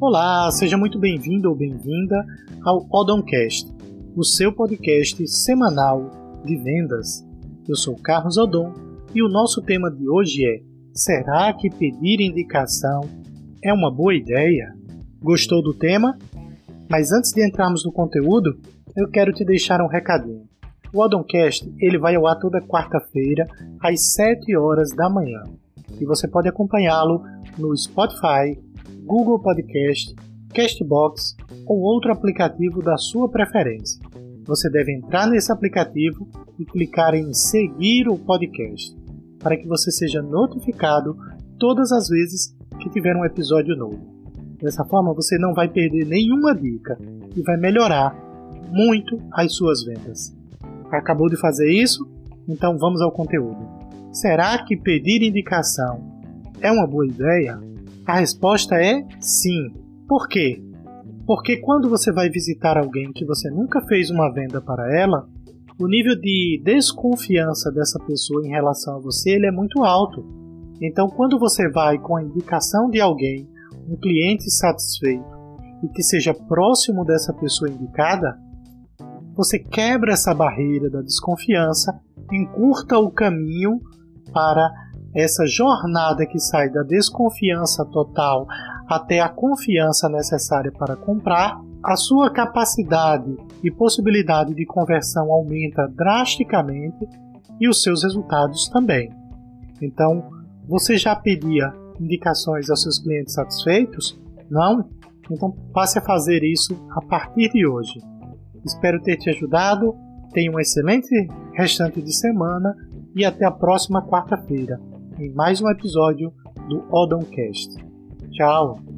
Olá, seja muito bem-vindo ou bem-vinda ao Odoncast, o seu podcast semanal de vendas. Eu sou Carlos Odon e o nosso tema de hoje é: Será que pedir indicação é uma boa ideia? Gostou do tema? Mas antes de entrarmos no conteúdo, eu quero te deixar um recadinho. O Odoncast ele vai ao ar toda quarta-feira às 7 horas da manhã e você pode acompanhá-lo no Spotify, Google Podcast, Castbox ou outro aplicativo da sua preferência. Você deve entrar nesse aplicativo e clicar em seguir o podcast para que você seja notificado todas as vezes que tiver um episódio novo. Dessa forma, você não vai perder nenhuma dica e vai melhorar muito as suas vendas. Acabou de fazer isso? Então vamos ao conteúdo. Será que pedir indicação é uma boa ideia? A resposta é sim. Por quê? Porque quando você vai visitar alguém que você nunca fez uma venda para ela, o nível de desconfiança dessa pessoa em relação a você ele é muito alto. Então, quando você vai com a indicação de alguém, um cliente satisfeito e que seja próximo dessa pessoa indicada, você quebra essa barreira da desconfiança, encurta o caminho para essa jornada que sai da desconfiança total até a confiança necessária para comprar, a sua capacidade e possibilidade de conversão aumenta drasticamente e os seus resultados também. Então, você já pedia indicações aos seus clientes satisfeitos? Não? Então passe a fazer isso a partir de hoje. Espero ter te ajudado. Tenha um excelente restante de semana e até a próxima quarta-feira em mais um episódio do Odoncast. Tchau!